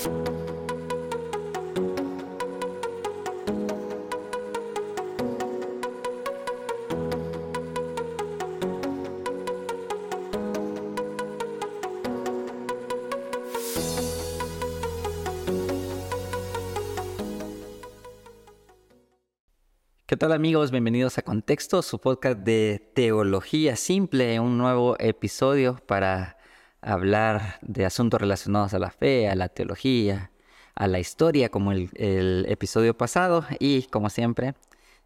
¿Qué tal amigos? Bienvenidos a Contexto, su podcast de teología simple, un nuevo episodio para hablar de asuntos relacionados a la fe, a la teología, a la historia, como el, episodio pasado. Y como siempre,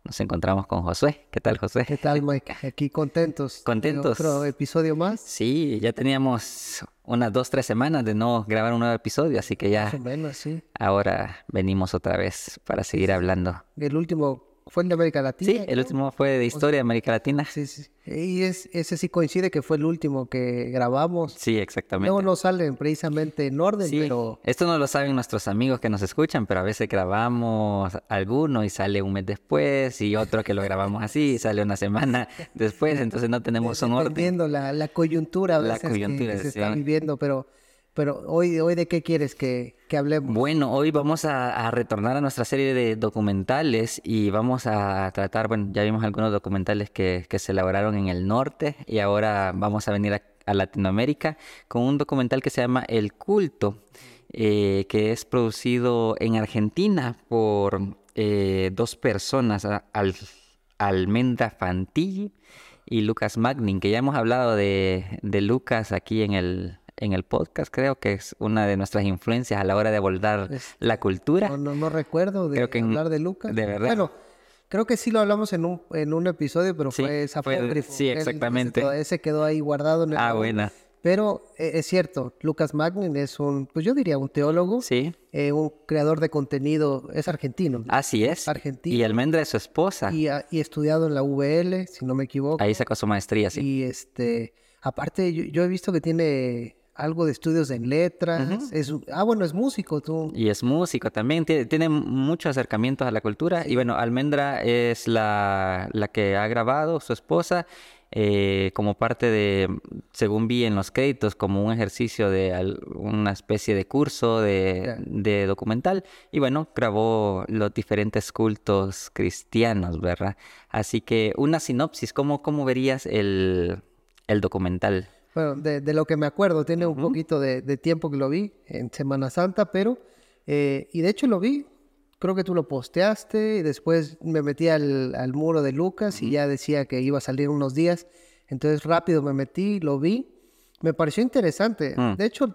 nos encontramos con Josué. ¿Qué tal, Josué? ¿Qué tal, Mike? Aquí contentos. ¿Contentos? Otro episodio más. Sí, ya teníamos unas dos, tres semanas de no grabar un nuevo episodio, así que ya... Más o menos, sí. Ahora venimos otra vez para seguir hablando. El último fue de América Latina. Sí, el último fue de historia de América Latina. Sí, sí. Y es, ese sí coincide que fue el último que grabamos. Sí, exactamente. Luego no salen precisamente en orden, sí. pero... Esto no lo saben nuestros amigos que nos escuchan, pero a veces grabamos alguno y sale un mes después y otro que lo grabamos así y sale una semana después, entonces no tenemos un orden. Viendo la, la coyuntura a veces la coyuntura, que, se está viviendo, pero... Pero hoy, hoy ¿de qué quieres que, que hablemos? Bueno, hoy vamos a, retornar a nuestra serie de documentales y vamos a tratar, bueno, ya vimos algunos documentales que, que se elaboraron en el norte y ahora vamos a venir a, Latinoamérica con un documental que se llama El Culto, eh, que es producido en Argentina por eh, dos personas, Al, Almendra Fantilli y Lucas Magnin, que ya hemos hablado de, de Lucas aquí en el en el podcast, creo que es una de nuestras influencias a la hora de abordar la cultura. No, no, recuerdo de hablar de Lucas. De verdad. Bueno, creo que sí lo hablamos en un, en un episodio, pero fue apócrifo. Sí, exactamente. ese quedó ahí guardado en el... Ah, buena. Pero eh, es cierto, Lucas Magnin es un, pues yo diría un teólogo, sí. Eh, un creador de contenido, es argentino. Así es. Argentino. Y Almendra es su esposa. Y, estudiado en la VL, si no me equivoco. Ahí sacó su maestría, sí. Y este, aparte yo he visto que tiene algo de estudios en letras. es, ah, bueno, es músico tú. Y es músico también, tiene, tiene muchos acercamientos a la cultura. Y bueno, Almendra es la, la que ha grabado, su esposa, eh, como parte de, según vi en los créditos, como un ejercicio de una especie de curso de, de documental. Y bueno, grabó los diferentes cultos cristianos, ¿verdad? Así que una sinopsis, ¿cómo, cómo verías el, el documental? Bueno, de, lo que me acuerdo, tiene un poquito de, tiempo que lo vi en Semana Santa, pero, eh, y de hecho lo vi, creo que tú lo posteaste y después me metí al, muro de Lucas y ya decía que iba a salir unos días, entonces rápido me metí, lo vi, me pareció interesante. Mm. De hecho,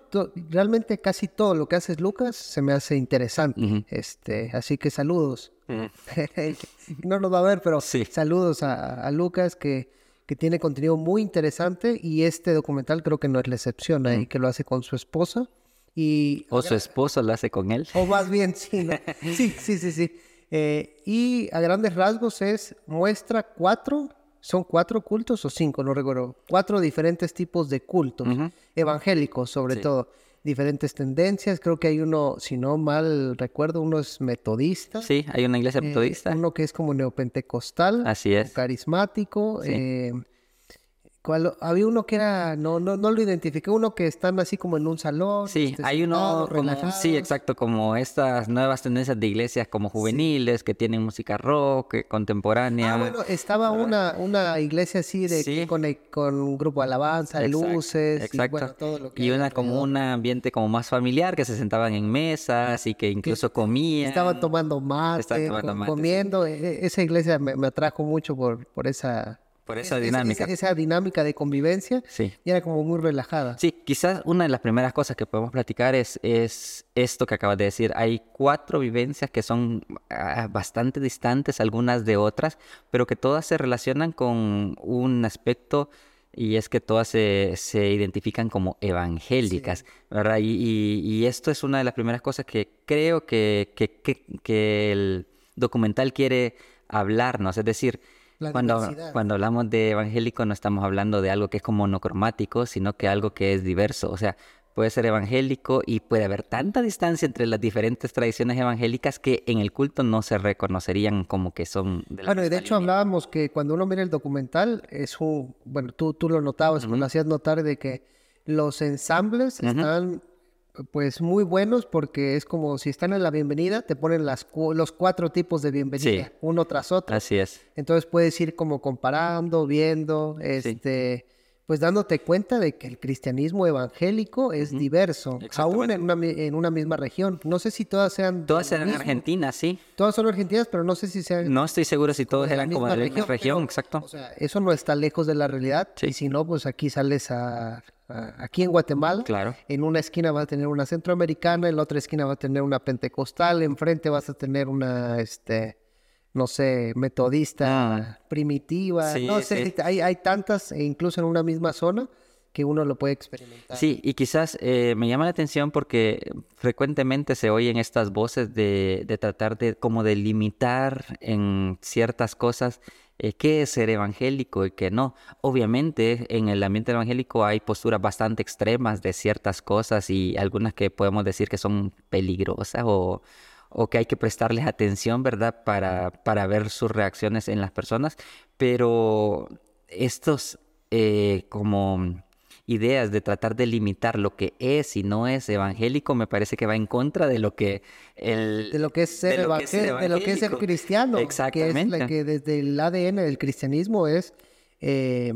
realmente casi todo lo que haces Lucas se me hace interesante. este, así que saludos. no nos va a ver, pero saludos a Lucas que que tiene contenido muy interesante y este documental creo que no es la excepción ahí, que lo hace con su esposa. Y, o su esposo lo hace con él. O más bien, sí, sí, sí, sí. sí. Eh, y a grandes rasgos es, muestra cuatro, son cuatro cultos o cinco, no recuerdo, cuatro diferentes tipos de cultos, evangélicos sobre todo diferentes tendencias. Creo que hay uno, si no mal recuerdo, uno es metodista. Sí, hay una iglesia eh, metodista. uno que es como neopentecostal. Así es. Carismático. Eh, había uno que era, no, no, no lo identifiqué, uno que están así como en un salón. Sí, este, hay uno, como, sí, exacto, como estas nuevas tendencias de iglesias como juveniles que tienen música rock, eh, contemporánea. Ah, bueno, estaba una, una iglesia así de con, con, un grupo de alabanza, de luces, exacto. y, todo lo que y una como un ambiente como más familiar que se sentaban en mesas y que incluso comían. Estaban tomando mate, comiendo. E, e, esa iglesia me, me atrajo mucho por, por esa por esa dinámica. Esa, dinámica de convivencia. Sí. Y era como muy relajada. Sí, quizás una de las primeras cosas que podemos platicar es, es esto que acabas de decir. Hay cuatro vivencias que son ah, bastante distantes algunas de otras, pero que todas se relacionan con un aspecto y es que todas se, se identifican como evangélicas, ¿verdad? Y, y, esto es una de las primeras cosas que creo que, que, que, que el documental quiere hablarnos, es decir, cuando, cuando hablamos de evangélico no estamos hablando de algo que es como monocromático, sino que algo que es diverso. O sea, puede ser evangélico y puede haber tanta distancia entre las diferentes tradiciones evangélicas que en el culto no se reconocerían como que son de la Bueno, y de hecho hablábamos que cuando uno mira el documental, es un, bueno, tú, tú lo notabas, lo hacías notar de que los ensambles están pues muy buenos porque es como si están en la bienvenida, te ponen las, los cuatro tipos de bienvenida, uno tras otro. Así es. Entonces puedes ir como comparando, viendo, este pues dándote cuenta de que el cristianismo evangélico es diverso, aún en una, en una, misma región. No sé si todas sean... Todas sean argentinas, sí. Todas son argentinas, pero no sé si sean... No estoy seguro si todas eran como de la misma región, exacto. O sea, eso no está lejos de la realidad. Y si no, pues aquí sales a, Aquí en Guatemala, claro. en una esquina vas a tener una centroamericana, en la otra esquina vas a tener una pentecostal, enfrente vas a tener una, este no sé, metodista, ah. primitiva, no sé, hay, hay tantas, e incluso en una misma zona, que uno lo puede experimentar. Sí, y quizás eh, me llama la atención porque frecuentemente se oyen estas voces de, de tratar de como de limitar en ciertas cosas eh, qué es ser evangélico y qué no. Obviamente en el ambiente evangélico hay posturas bastante extremas de ciertas cosas y algunas que podemos decir que son peligrosas o o que hay que prestarles atención, ¿verdad? Para, para ver sus reacciones en las personas. Pero estos eh, como ideas de tratar de limitar lo que es y no es evangélico me parece que va en contra de lo que el de lo que es ser, evangélico, de lo que es ser cristiano exactamente que, es que desde el ADN del cristianismo es eh,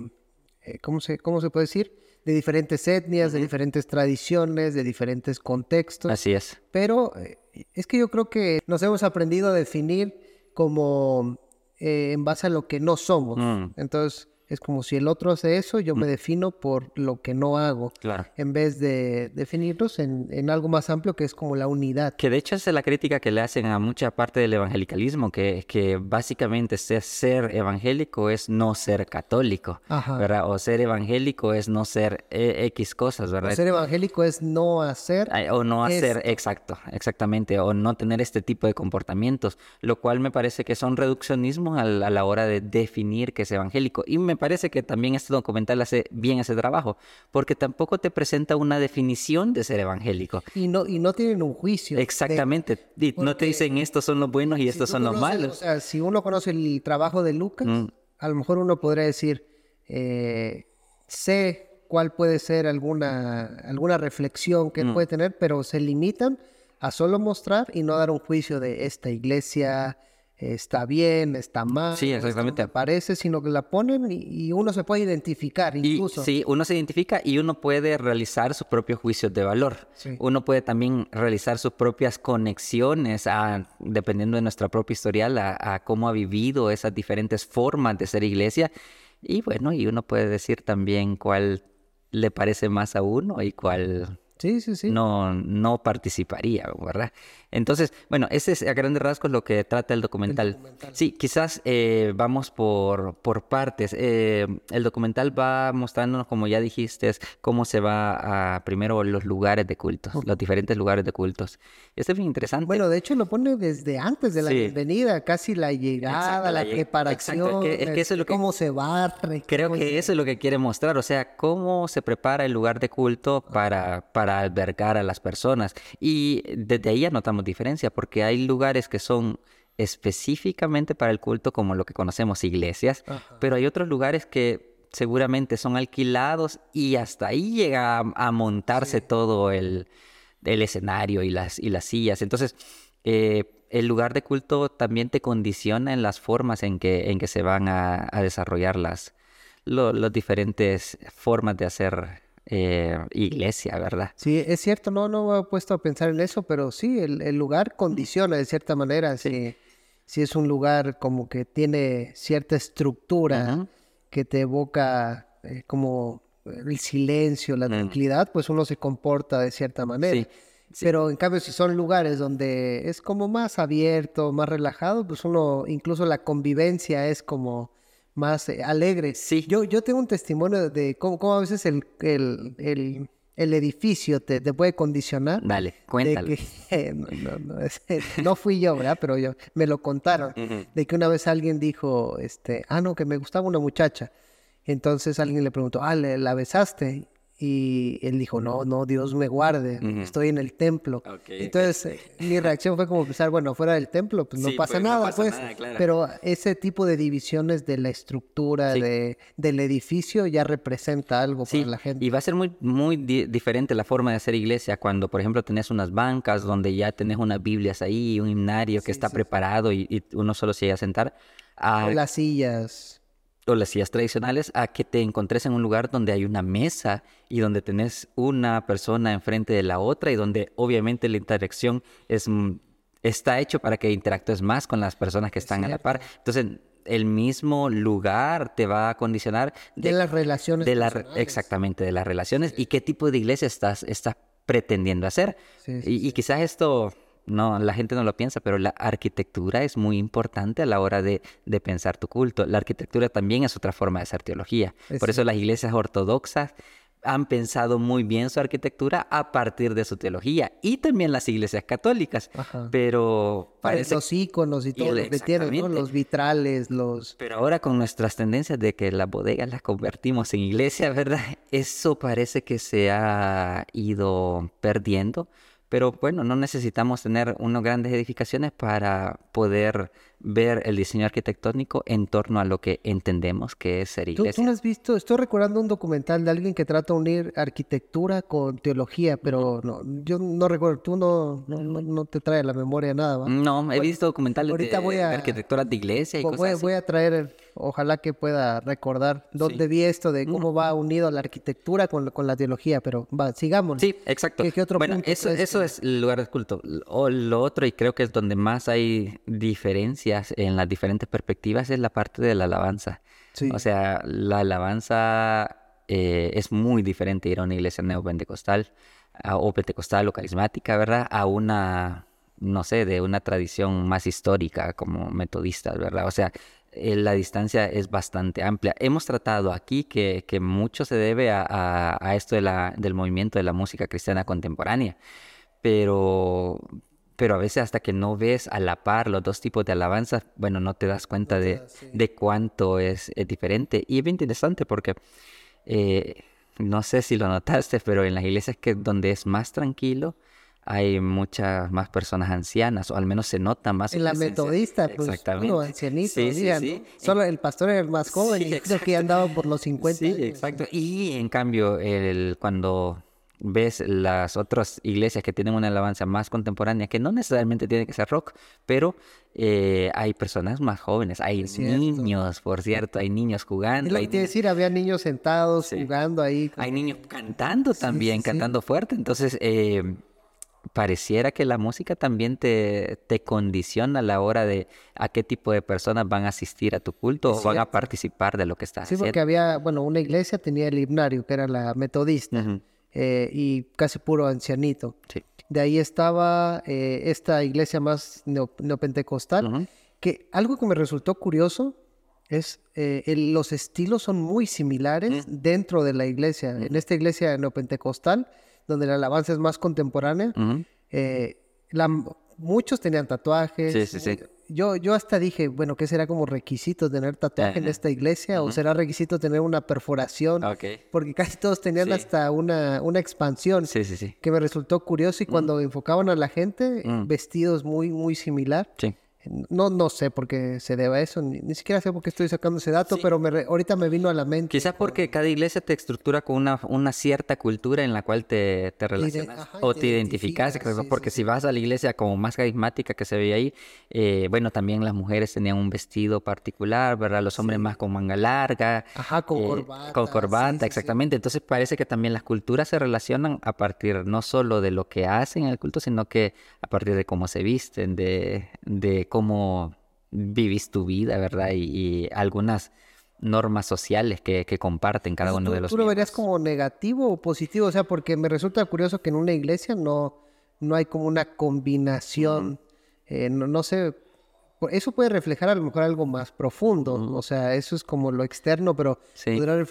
eh, ¿cómo, se, cómo se puede decir de diferentes etnias, de diferentes tradiciones, de diferentes contextos. Así es. Pero eh, es que yo creo que nos hemos aprendido a definir como eh, en base a lo que no somos. Mm. Entonces, es como si el otro hace eso, yo me mm. defino por lo que no hago. Claro. En vez de definirnos en, algo más amplio que es como la unidad. Que de hecho es la crítica que le hacen a mucha parte del evangelicalismo, que, que básicamente ser, ser evangélico es no ser católico, ¿verdad? O ser evangélico es no ser e, X cosas, ¿verdad? ser evangélico es no hacer. O no hacer, exacto, exactamente, o no tener este tipo de comportamientos, lo cual me parece que son reduccionismos a la, a la hora de definir que es evangélico. Y me parece que también este documental hace bien ese trabajo, porque tampoco te presenta una definición de ser evangélico. Y no, y no tienen un juicio. Exactamente. no te dicen estos son los buenos y estos son los malos. O sea, si uno conoce el trabajo de Lucas, mm. a lo mejor uno podría decir, eh, sé cuál puede ser alguna, alguna reflexión que mm. puede tener, pero se limitan a solo mostrar y no dar un juicio de esta iglesia está bien, está mal. Sí, exactamente. Aparece, sino que la ponen y, uno se puede identificar incluso. sí, uno se identifica y uno puede realizar sus propios juicios de valor. Uno puede también realizar sus propias conexiones, a, dependiendo de nuestra propia historial, a, cómo ha vivido esas diferentes formas de ser iglesia. Y bueno, y uno puede decir también cuál le parece más a uno y cuál Sí, sí, sí. No, no participaría, ¿verdad? Entonces, bueno, ese es a grandes rasgos lo que trata el documental. Sí, quizás eh, vamos por, por partes. Eh, el documental va mostrándonos, como ya dijiste, cómo se va a primero los lugares de cultos, los diferentes lugares de cultos. Esto es bien interesante. Bueno, de hecho lo pone desde antes de la bienvenida, casi la llegada, la, preparación, es que, eso es lo que, cómo se barre. Creo que eso es lo que quiere mostrar, o sea, cómo se prepara el lugar de culto para, para albergar a las personas. Y desde ahí anotamos diferencia porque hay lugares que son específicamente para el culto como lo que conocemos iglesias, pero hay otros lugares que seguramente son alquilados y hasta ahí llega a, montarse todo el, el, escenario y las, y las sillas. Entonces, eh, el lugar de culto también te condiciona en las formas en que, en que se van a, desarrollar las, las diferentes formas de hacer eh, iglesia, ¿verdad? Sí, es cierto, no, no me he puesto a pensar en eso, pero sí, el, lugar condiciona de cierta manera. Si, si, es un lugar como que tiene cierta estructura que te evoca eh, como el silencio, la mm. tranquilidad, pues uno se comporta de cierta manera. Pero en cambio, si son lugares donde es como más abierto, más relajado, pues uno, incluso la convivencia es como más eh, alegre. Sí. Yo, yo tengo un testimonio de cómo, a veces el, el, el, el edificio te, te, puede condicionar. Dale, cuéntalo. no, no, no, no, fui yo, ¿verdad? Pero yo, me lo contaron. De que una vez alguien dijo, este, ah, no, que me gustaba una muchacha. Entonces alguien le preguntó, ah, ¿la besaste? Y él dijo, no, no, Dios me guarde, estoy en el templo. Entonces, eh, mi reacción fue como pensar, bueno, fuera del templo, pues no pasa pues, nada, pues. Pero ese tipo de divisiones de la estructura de, del edificio ya representa algo para la gente. Y va a ser muy, muy diferente la forma de hacer iglesia cuando, por ejemplo, tenés unas bancas donde ya tenés unas Biblias ahí, un himnario que está preparado y, uno solo se llega a sentar. A... las sillas o las sillas tradicionales a que te encontres en un lugar donde hay una mesa y donde tenés una persona enfrente de la otra y donde obviamente la interacción es, mm, está hecho para que interactúes más con las personas que están a la par. Entonces, el mismo lugar te va a condicionar de, las relaciones. De la, exactamente, de las relaciones y qué tipo de iglesia estás, estás pretendiendo hacer. y, y quizás esto no, la gente no lo piensa, pero la arquitectura es muy importante a la hora de, pensar tu culto. La arquitectura también es otra forma de hacer teología. Por eso las iglesias ortodoxas han pensado muy bien su arquitectura a partir de su teología y también las iglesias católicas, pero parece los iconos y todo lo que tienen, los vitrales, los Pero ahora con nuestras tendencias de que las bodegas las convertimos en iglesia, ¿verdad? Eso parece que se ha ido perdiendo pero bueno, no necesitamos tener unas grandes edificaciones para poder ver el diseño arquitectónico en torno a lo que entendemos que es ser iglesia. ¿Tú, no has visto? Estoy recordando un documental de alguien que trata de unir arquitectura con teología, pero no, yo no recuerdo, tú no, no, te trae a la memoria nada, ¿va? No, he visto documentales ahorita de, voy a, arquitectura de iglesia y voy, cosas así. Voy a traer, ojalá que pueda recordar dónde vi esto de cómo va unido la arquitectura con, con la teología, pero va, sigamos. Sí, exacto. ¿Qué, otro bueno, eso, eso es el lugar de culto. O lo otro, y creo que es donde más hay diferencia en las diferentes perspectivas es la parte de la alabanza. O sea, la alabanza eh, es muy diferente ir a una iglesia neopentecostal o pentecostal o carismática, ¿verdad? A una, no sé, de una tradición más histórica como metodista, ¿verdad? O sea, eh, la distancia es bastante amplia. Hemos tratado aquí que, que mucho se debe a, a, esto de la, del movimiento de la música cristiana contemporánea, pero, pero a veces hasta que no ves a la par los dos tipos de alabanza, bueno, no te das cuenta de, de, cuánto es, diferente. Y es bien interesante porque eh, no sé si lo notaste, pero en las iglesias que donde es más tranquilo, hay muchas más personas ancianas, o al menos se nota más. En la metodista, pues, Exactamente. ancianito, sí, sí, sí. Solo el pastor es el más joven y creo que andaba por los 50 Sí, exacto. Y en cambio, el, cuando ves las otras iglesias que tienen una alabanza más contemporánea, que no necesariamente tiene que ser rock, pero eh, hay personas más jóvenes, hay niños, por cierto, hay niños jugando. hay decir, había niños sentados jugando ahí. Hay niños cantando también, cantando fuerte, entonces... Eh, pareciera que la música también te, te condiciona a la hora de a qué tipo de personas van a asistir a tu culto o van a participar de lo que estás haciendo. Sí, porque había, bueno, una iglesia tenía el himnario, que era la metodista. Eh, y casi puro ancianito. De ahí estaba eh, esta iglesia más neopentecostal, que algo que me resultó curioso es eh, los estilos son muy similares dentro de la iglesia. En esta iglesia neopentecostal, donde la alabanza es más contemporánea, muchos tenían tatuajes. Sí, sí, sí yo, yo hasta dije, bueno, ¿qué será como requisito tener tatuaje en esta iglesia? ¿O será requisito tener una perforación? Porque casi todos tenían hasta una, una expansión. Sí, sí, sí. Que me resultó curioso y cuando enfocaban a la gente, vestidos muy, muy similar. Sí. No, no sé por qué se debe a eso, ni, siquiera sé por qué estoy sacando ese dato, pero me ahorita me vino a la mente. Quizás porque cada iglesia te estructura con una, una cierta cultura en la cual te, te relacionas o te, identificas, porque si vas a la iglesia como más carismática que se ve ahí, eh, bueno, también las mujeres tenían un vestido particular, ¿verdad? Los hombres más con manga larga. Ajá, con eh, corbata. Con corbata, exactamente. Entonces parece que también las culturas se relacionan a partir no solo de lo que hacen en el culto, sino que a partir de cómo se visten, de, de cómo vivís tu vida, ¿verdad? Y, algunas normas sociales que, comparten cada uno de los ¿Tú lo verías como negativo o positivo? O sea, porque me resulta curioso que en una iglesia no, no hay como una combinación, eh, no, sé, eso puede reflejar a lo mejor algo más profundo, o sea, eso es como lo externo, pero podrá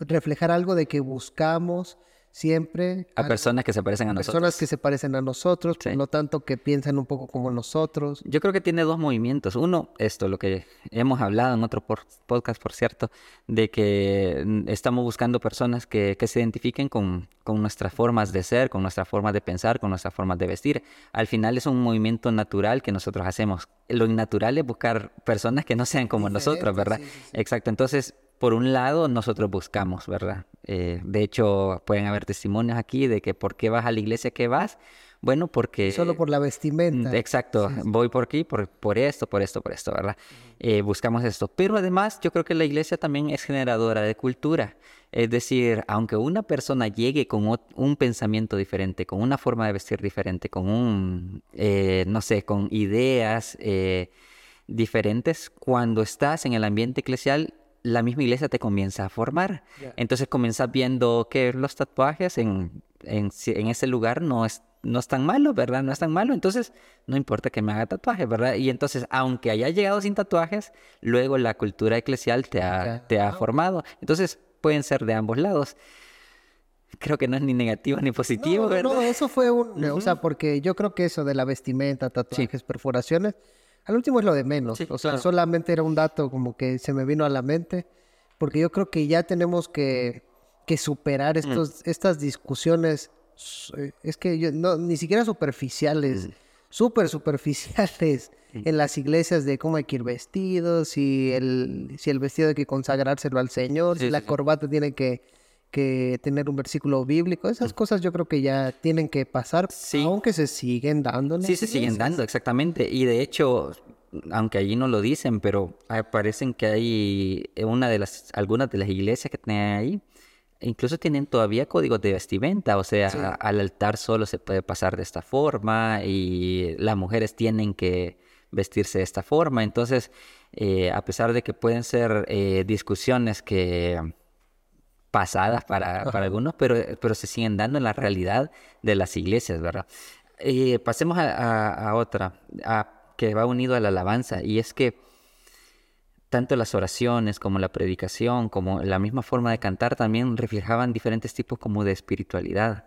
reflejar, algo de que buscamos siempre a, personas que se parecen a nosotros. Personas que se parecen a nosotros, por lo tanto que piensan un poco como nosotros. Yo creo que tiene dos movimientos. Uno, esto, lo que hemos hablado en otro podcast, por cierto, de que mm, estamos buscando personas que, que se identifiquen con, con, nuestras formas de ser, con nuestras formas de pensar, con nuestras formas de vestir. Al final es un movimiento natural que nosotros hacemos. Lo innatural es buscar personas que no sean como nosotros, ¿verdad? Exacto. Entonces, por un lado, nosotros buscamos, ¿verdad? Eh, de hecho, pueden haber testimonios aquí de que por qué vas a la iglesia que vas. Bueno, porque... Solo por la vestimenta. Mm, exacto, voy por aquí, por, por esto, por esto, por esto, ¿verdad? Eh, buscamos esto. Pero además, yo creo que la iglesia también es generadora de cultura. Es decir, aunque una persona llegue con un pensamiento diferente, con una forma de vestir diferente, con un, eh, no sé, con ideas diferentes, cuando estás en el ambiente eclesial, la misma iglesia te comienza a formar. Entonces comienzas viendo que los tatuajes en, en, ese lugar no es, no es tan malo, ¿verdad? No es tan malo. Entonces no importa que me haga tatuajes, ¿verdad? Y entonces, aunque haya llegado sin tatuajes, luego la cultura eclesial te ha, te ha formado. Entonces pueden ser de ambos lados. Creo que no es ni negativo ni positivo, no, ¿verdad? No, eso fue un... O sea, porque yo creo que eso de la vestimenta, tatuajes, perforaciones al último es lo de menos. o sea, solamente era un dato como que se me vino a la mente. Porque yo creo que ya tenemos que, que superar mm. estos, estas discusiones. Eh, es que yo, no, ni siquiera superficiales, mm. súper superficiales mm. en las iglesias de cómo hay que ir vestidos, si el, si el vestido hay que consagrárselo al Señor, si la corbata tiene que que tener un versículo bíblico. Esas cosas yo creo que ya tienen que pasar, aunque se siguen dando. Sí, se siguen dando, exactamente. Y de hecho, aunque allí no lo dicen, pero parecen que hay una de las, algunas de las iglesias que tienen ahí, incluso tienen todavía códigos de vestimenta, o sea, al altar solo se puede pasar de esta forma y las mujeres tienen que vestirse de esta forma. Entonces, eh, a pesar de que pueden ser eh, discusiones que pasadas para, para algunos, pero, pero se siguen dando en la realidad de las iglesias, ¿verdad? Eh, pasemos a, a, otra, a, que va unido a la alabanza, y es que tanto las oraciones como la predicación, como la misma forma de cantar, también reflejaban diferentes tipos como de espiritualidad.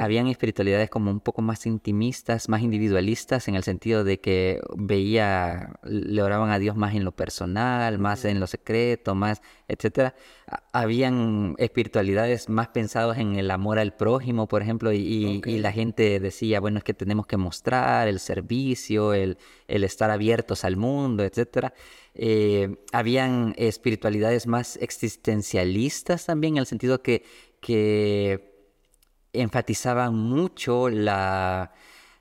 Habían espiritualidades como un poco más intimistas, más individualistas, en el sentido de que veía, le oraban a Dios más en lo personal, más en lo secreto, más, etcétera. Habían espiritualidades más pensadas en el amor al prójimo, por ejemplo, y, la gente decía, bueno, es que tenemos que mostrar el servicio, el, el estar abiertos al mundo, etcétera. Eh, habían espiritualidades más existencialistas también, en el sentido que, que enfatizaban mucho la,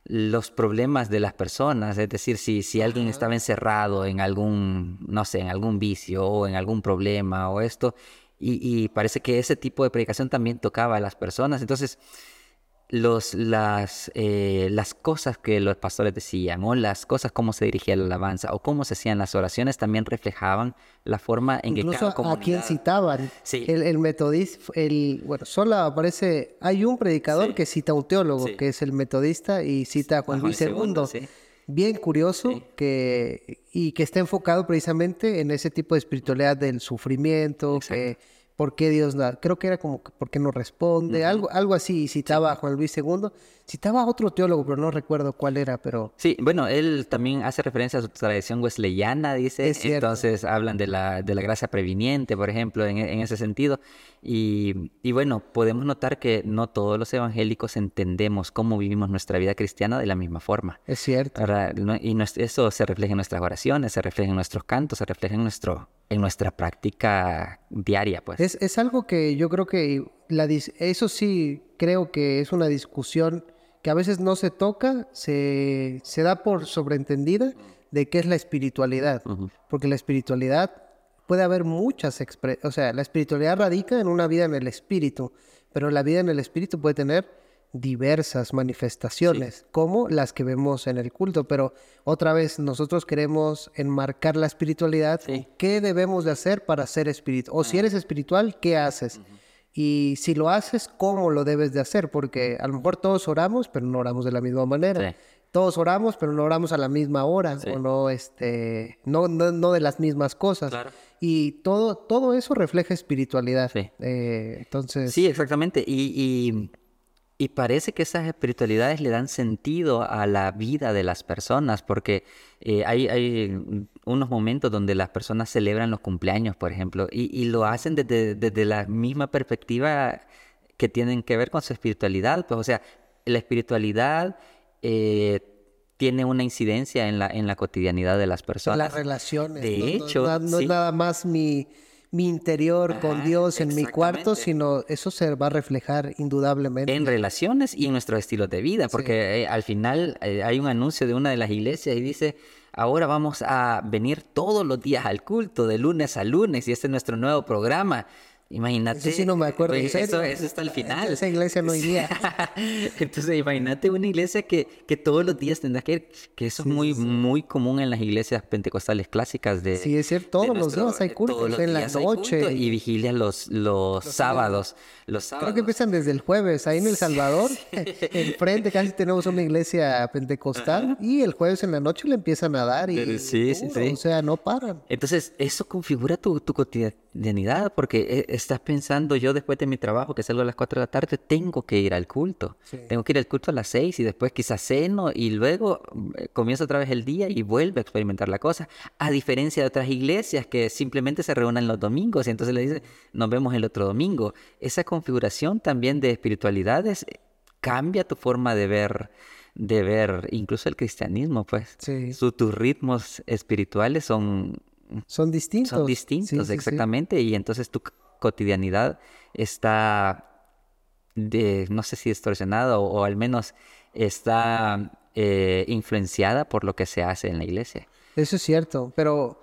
los problemas de las personas, es decir, si, si alguien estaba encerrado en algún, no sé, en algún vicio o en algún problema o esto, y, y parece que ese tipo de predicación también tocaba a las personas. Entonces, los, las, eh, las cosas que los pastores decían, o las cosas, cómo se dirigía la alabanza, o cómo se hacían las oraciones, también reflejaban la forma en que cada comunidad... a quién citaban. Sí. El, el metodista, el, bueno, solo aparece, hay un predicador que cita a un teólogo, que es el metodista, y cita a Juan, Luis II. Bien curioso que, y que está enfocado precisamente en ese tipo de espiritualidad del sufrimiento, que ¿Por qué Dios no? Creo que era como, ¿por qué no responde? algo, algo así, citaba a Juan Luis II. Citaba a otro teólogo, pero no recuerdo cuál era, pero... Sí, bueno, él también hace referencia a su tradición wesleyana, dice. Entonces hablan de la, de la gracia previniente, por ejemplo, en, en ese sentido. Y, y, bueno, podemos notar que no todos los evangélicos entendemos cómo vivimos nuestra vida cristiana de la misma forma. Es cierto. Y eso se refleja en nuestras oraciones, se refleja en nuestros cantos, se refleja en, nuestro, en nuestra práctica diaria, pues. Es, es algo que yo creo que la, eso sí creo que es una discusión que a veces no se toca, se, se da por sobreentendida de qué es la espiritualidad. Porque la espiritualidad puede haber muchas expresiones, o sea, la espiritualidad radica en una vida en el espíritu, pero la vida en el espíritu puede tener diversas manifestaciones, como las que vemos en el culto, pero otra vez nosotros queremos enmarcar la espiritualidad, qué debemos de hacer para ser espiritual, o si eres espiritual, ¿qué haces? Y si lo haces, ¿cómo lo debes de hacer? Porque a lo mejor todos oramos, pero no oramos de la misma manera. Todos oramos, pero no oramos a la misma hora, o no, este, no, no, de las mismas cosas. Y todo, todo eso refleja espiritualidad. Eh, entonces... Sí, exactamente. y y parece que esas espiritualidades le dan sentido a la vida de las personas, porque eh, hay, hay, unos momentos donde las personas celebran los cumpleaños, por ejemplo, y, lo hacen desde, la misma perspectiva que tienen que ver con su espiritualidad. Pues, o sea, la espiritualidad eh, tiene una incidencia en la, en la cotidianidad de las personas. Las relaciones. De hecho, no es nada más mi mi interior con Dios en mi cuarto, sino eso se va a reflejar indudablemente. En relaciones y en nuestro estilo de vida, porque eh, al final eh, hay un anuncio de una de las iglesias y dice, ahora vamos a venir todos los días al culto, de lunes a lunes, y este es nuestro nuevo programa. Imagínate. Eso sí no me acuerdo. Pues, eso, eso, está al final. Esa iglesia no iría. Entonces, imagínate una iglesia que, que todos los días tendrá que ir, que eso es muy, muy común en las iglesias pentecostales clásicas de. Sí, es cierto, todos los días hay cultos en la noche. Y vigilia los, los, sábados. Los sábados. Creo que empiezan desde el jueves. Ahí en El Salvador, enfrente casi tenemos una iglesia pentecostal y el jueves en la noche le empiezan a dar. Y, sí, sí, sí. O sea, no paran. Entonces, eso configura tu, tu cotidianidad porque e, estás pensando, yo después de mi trabajo, que salgo a las 4 de la tarde, tengo que ir al culto. Tengo que ir al culto a las 6 y después quizás ceno y luego eh, comienza otra vez el día y vuelve a experimentar la cosa. A diferencia de otras iglesias que simplemente se reúnen los domingos y entonces le dicen, nos vemos el otro domingo. Esa configuración también de espiritualidades eh, cambia tu forma de ver de ver incluso el cristianismo, pues. tus ritmos espirituales son son distintos. Son distintos, exactamente. Y entonces tu cotidianidad está, de, no sé si distorsionada o, al menos está eh, influenciada por lo que se hace en la iglesia. Eso es cierto, pero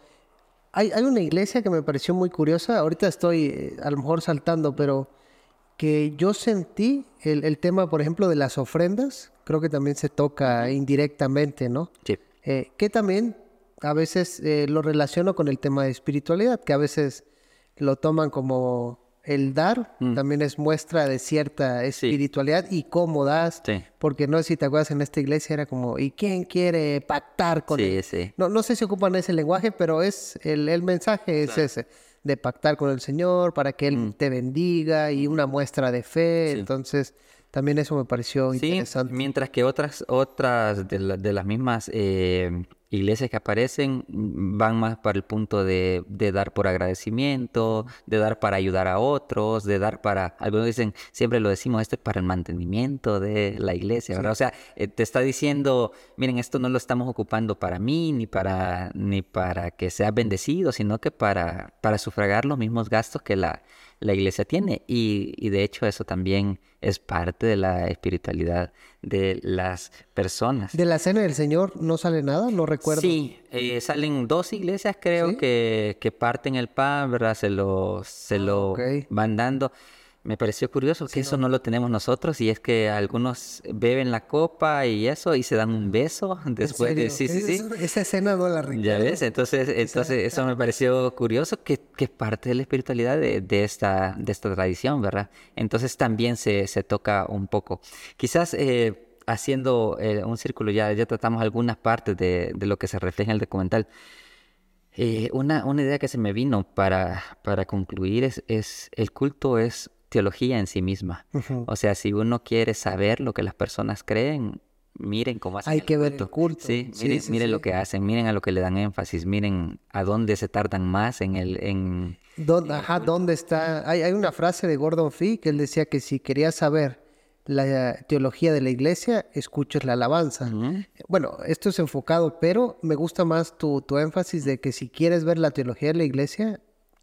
hay, hay una iglesia que me pareció muy curiosa. Ahorita estoy eh, a lo mejor saltando, pero que yo sentí el, el, tema, por ejemplo, de las ofrendas, creo que también se toca indirectamente, ¿no? Sí. Eh, que también a veces lo relaciono con el tema de espiritualidad, que a veces lo toman como el dar, mm. también es muestra de cierta espiritualidad y cómo das, porque no sé si te acuerdas en esta iglesia era como, ¿y quién quiere pactar con él? No, no sé si ocupan ese lenguaje, pero es el, el mensaje es ese, de pactar con el Señor para que Él mm. te bendiga y una muestra de fe, entonces... También eso me pareció interesante. Mientras que otras, otras de, de las mismas eh, iglesias que aparecen van más para el punto de, dar por agradecimiento, de dar para ayudar a otros, de dar para, algunos dicen, siempre lo decimos, esto es para el mantenimiento de la iglesia, ¿verdad? O sea, eh, te está diciendo, miren, esto no lo estamos ocupando para mí, ni para, ni para que sea bendecido, sino que para, para sufragar los mismos gastos que la, la iglesia tiene. Y, y de hecho eso también es parte de la espiritualidad de las personas. ¿De la cena del Señor no sale nada? No recuerdo. Sí, eh, salen dos iglesias creo que, que, parten el pan, ¿verdad? Se lo, se lo van dando. Me pareció curioso que eso no. lo tenemos nosotros y es que algunos beben la copa y eso y se dan un beso después de sí, sí, sí. Esa escena no la recuerdo. Ya ves, entonces, entonces eso me pareció curioso que, que parte de la espiritualidad de, de, esta, de esta tradición, ¿verdad? Entonces también se, se toca un poco. Quizás eh, haciendo eh, un círculo ya, ya tratamos algunas partes de, de lo que se refleja en el documental. Eh, una, una idea que se me vino para, para concluir es, es el culto es teología en sí misma. O sea, si uno quiere saber lo que las personas creen, miren cómo hacen. Hay que ver tu culto. Sí, miren, lo que hacen, miren a lo que le dan énfasis, miren a dónde se tardan más en el... En, ajá, ¿dónde está? Hay, hay una frase de Gordon Fee que él decía que si querías saber la teología de la iglesia, escuches la alabanza. Bueno, esto es enfocado, pero me gusta más tu, tu énfasis de que si quieres ver la teología de la iglesia,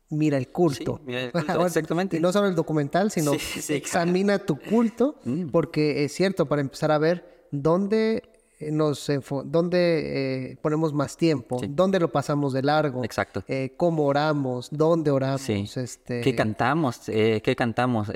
mira el culto. exactamente. Y no solo el documental, sino examina tu culto, mm. porque es cierto, para empezar a ver dónde nos dónde eh, ponemos más tiempo, dónde lo pasamos de largo, Exacto. Eh, cómo oramos, dónde oramos, este, qué cantamos, qué cantamos,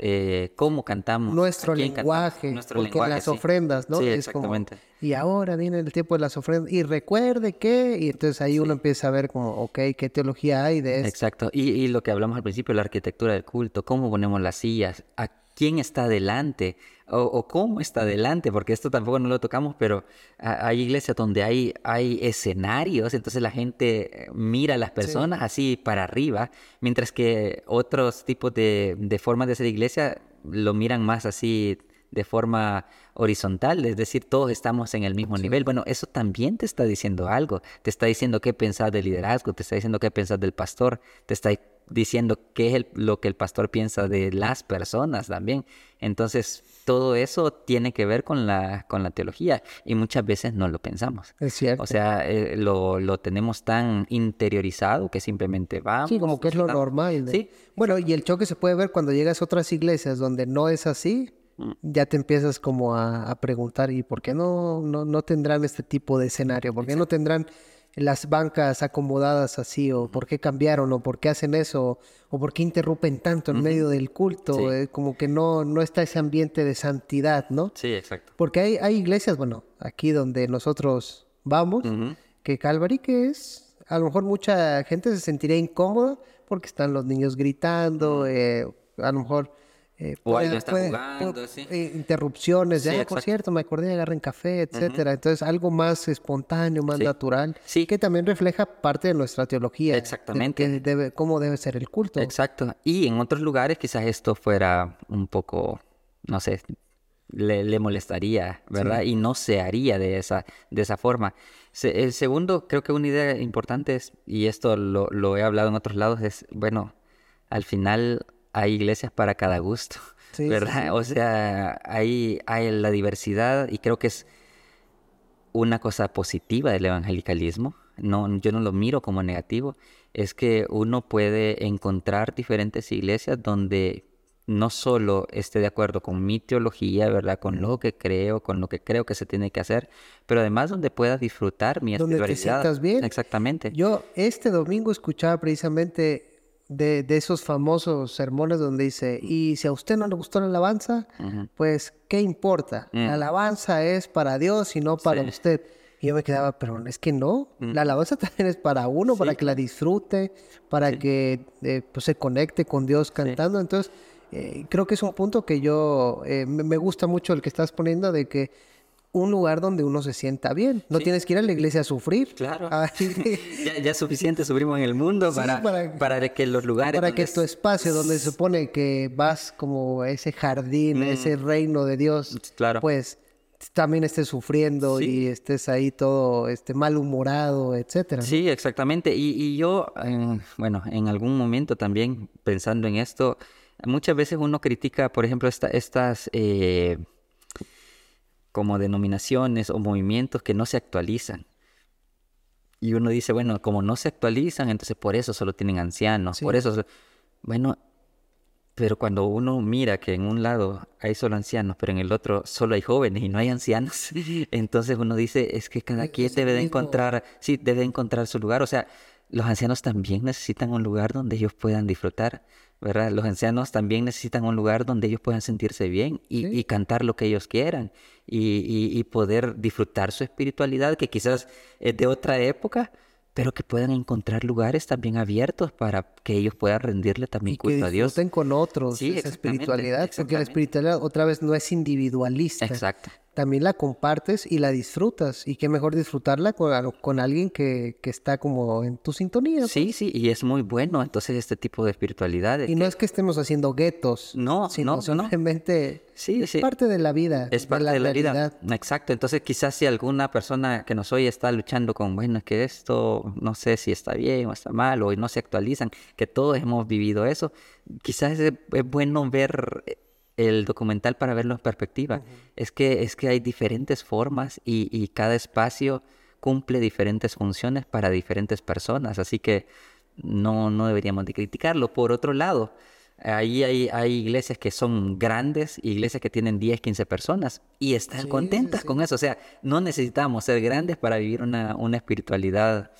cómo cantamos, nuestro lenguaje, nuestro porque las ofrendas, ¿no? Sí, exactamente. y ahora viene el tiempo de las ofrendas y recuerde que y entonces ahí uno empieza a ver como, ok, qué teología hay de esto. Exacto. Y, y lo que hablamos al principio, la arquitectura del culto, cómo ponemos las sillas, a quién está delante o, cómo está delante, porque esto tampoco no lo tocamos, pero hay iglesias donde hay, hay escenarios, entonces la gente mira a las personas así para arriba, mientras que otros tipos de, de formas de ser iglesia lo miran más así de forma horizontal, es decir, todos estamos en el mismo nivel. Bueno, eso también te está diciendo algo, te está diciendo qué pensar del liderazgo, te está diciendo qué pensar del pastor, te está diciendo qué es lo que el pastor piensa de las personas también. Entonces, todo eso tiene que ver con la, con la teología y muchas veces no lo pensamos. Es cierto. O sea, eh, lo, lo, tenemos tan interiorizado que simplemente vamos. Sí, como que es lo normal. Sí. Bueno, y el choque se puede ver cuando llegas a otras iglesias donde no es así. Mm. Ya te empiezas como a, preguntar, ¿y por qué no, no, no tendrán este tipo de escenario? ¿Por qué no tendrán las bancas acomodadas así, o por qué cambiaron, o por qué hacen eso, o por qué interrumpen tanto en medio del culto, eh, como que no, no está ese ambiente de santidad, ¿no? Sí, exacto. Porque hay, hay iglesias, bueno, aquí donde nosotros vamos, que Calvary, que es, a lo mejor mucha gente se sentiría incómoda porque están los niños gritando, eh, a lo mejor eh, o puede, está jugando, eh, interrupciones, de, por cierto, me acordé de agarren café, etcétera. Entonces, algo más espontáneo, más natural, sí. que también refleja parte de nuestra teología. Exactamente. De, cómo debe ser el culto. Exacto. Y en otros lugares quizás esto fuera un poco, no sé, le, molestaría, ¿verdad? Y no se haría de esa, de esa forma. el segundo, creo que una idea importante es, y esto lo, lo he hablado en otros lados, es, bueno, al final hay iglesias para cada gusto, ¿verdad? O sea, hay, hay la diversidad y creo que es una cosa positiva del evangelicalismo. No, yo no lo miro como negativo. Es que uno puede encontrar diferentes iglesias donde no solo esté de acuerdo con mi teología, ¿verdad? Con lo que creo, con lo que creo que se tiene que hacer, pero además donde pueda disfrutar mi donde espiritualidad. Te sientas bien. Exactamente. Yo este domingo escuchaba precisamente de, de, esos famosos sermones donde dice, y si a usted no le gustó la alabanza, pues, ¿qué importa? La mm. alabanza es para Dios y no para usted. Y yo me quedaba, pero es que no, mm. la alabanza también es para uno, para que la disfrute, para que eh, pues, se conecte con Dios cantando. Entonces, eh, creo que es un punto que yo, eh, me gusta mucho el que estás poniendo de que un lugar donde uno se sienta bien. No tienes que ir a la iglesia a sufrir. Claro. Ah, ya, es suficiente sufrimos en el mundo para, para, que los lugares... Para que tu espacio donde se supone que vas como ese jardín, mm. ese reino de Dios, claro. pues también estés sufriendo y estés ahí todo este malhumorado, etcétera. Sí, exactamente. Y, yo, bueno, en algún momento también pensando en esto, muchas veces uno critica, por ejemplo, estas... Eh, como denominaciones o movimientos que no se actualizan. Y uno dice, bueno, como no se actualizan, entonces por eso solo tienen ancianos, por eso... Bueno, pero cuando uno mira que en un lado hay solo ancianos, pero en el otro solo hay jóvenes y no hay ancianos, entonces uno dice, es que cada quien debe de encontrar, sí, debe encontrar su lugar. O sea, los ancianos también necesitan un lugar donde ellos puedan disfrutar. ¿Verdad? Los ancianos también necesitan un lugar donde ellos puedan sentirse bien y, cantar lo que ellos quieran y, poder disfrutar su espiritualidad, que quizás es de otra época, pero que puedan encontrar lugares también abiertos para que ellos puedan rendirle también culto a Dios. con otros sí, esa espiritualidad, porque la espiritualidad otra vez no es individualista. Exacto también la compartes y la disfrutas. Y qué mejor disfrutarla con, con alguien que, que, está como en tu sintonía. Sí, sí, y es muy bueno entonces este tipo de espiritualidad. Y no es que estemos haciendo guetos. No, sino no, simplemente sí, es parte de la vida. Es parte de la, vida. Exacto. Entonces quizás si alguna persona que nos oye está luchando con, bueno, es que esto no sé si está bien o está mal o no se actualizan, que todos hemos vivido eso, quizás es bueno ver el documental para verlo en perspectiva. es, que, es que hay diferentes formas y, cada espacio cumple diferentes funciones para diferentes personas, así que no, no deberíamos de criticarlo. Por otro lado, Ahí hay, hay iglesias que son grandes, iglesias que tienen 10, 15 personas y están contentas con eso. O sea, no necesitamos ser grandes para vivir una, una espiritualidad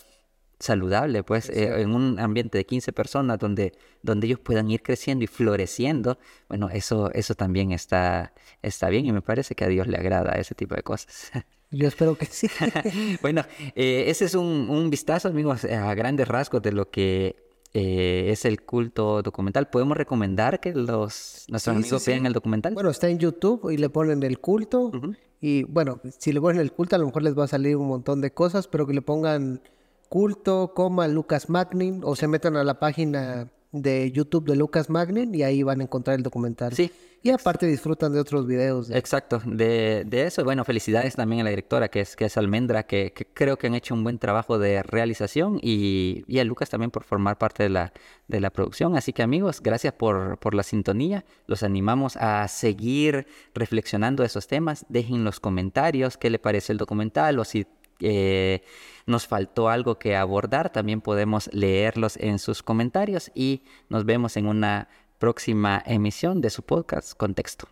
saludable, pues, eh, en un ambiente de 15 personas donde, donde ellos puedan ir creciendo y floreciendo, bueno, eso, eso también está, está bien y me parece que a Dios le agrada ese tipo de cosas. Yo espero que sí. bueno, eh, ese es un, un, vistazo, amigos, a grandes rasgos de lo que eh, es el culto documental. ¿Podemos recomendar que los nuestros amigos vean el documental? Bueno, está en YouTube y le ponen el culto. Y bueno, si le ponen el culto, a lo mejor les va a salir un montón de cosas, pero que le pongan culto, coma Lucas Magnin, o se metan a la página de YouTube de Lucas Magnin y ahí van a encontrar el documental. Sí. Y aparte disfrutan de otros videos. Exacto, de, de, eso. Bueno, felicidades también a la directora que es, que es Almendra, que, creo que han hecho un buen trabajo de realización y, y, a Lucas también por formar parte de la, de la producción. Así que amigos, gracias por, por la sintonía. Los animamos a seguir reflexionando esos temas. Dejen los comentarios qué le parece el documental o si eh, nos faltó algo que abordar, también podemos leerlos en sus comentarios y nos vemos en una próxima emisión de su podcast Contexto.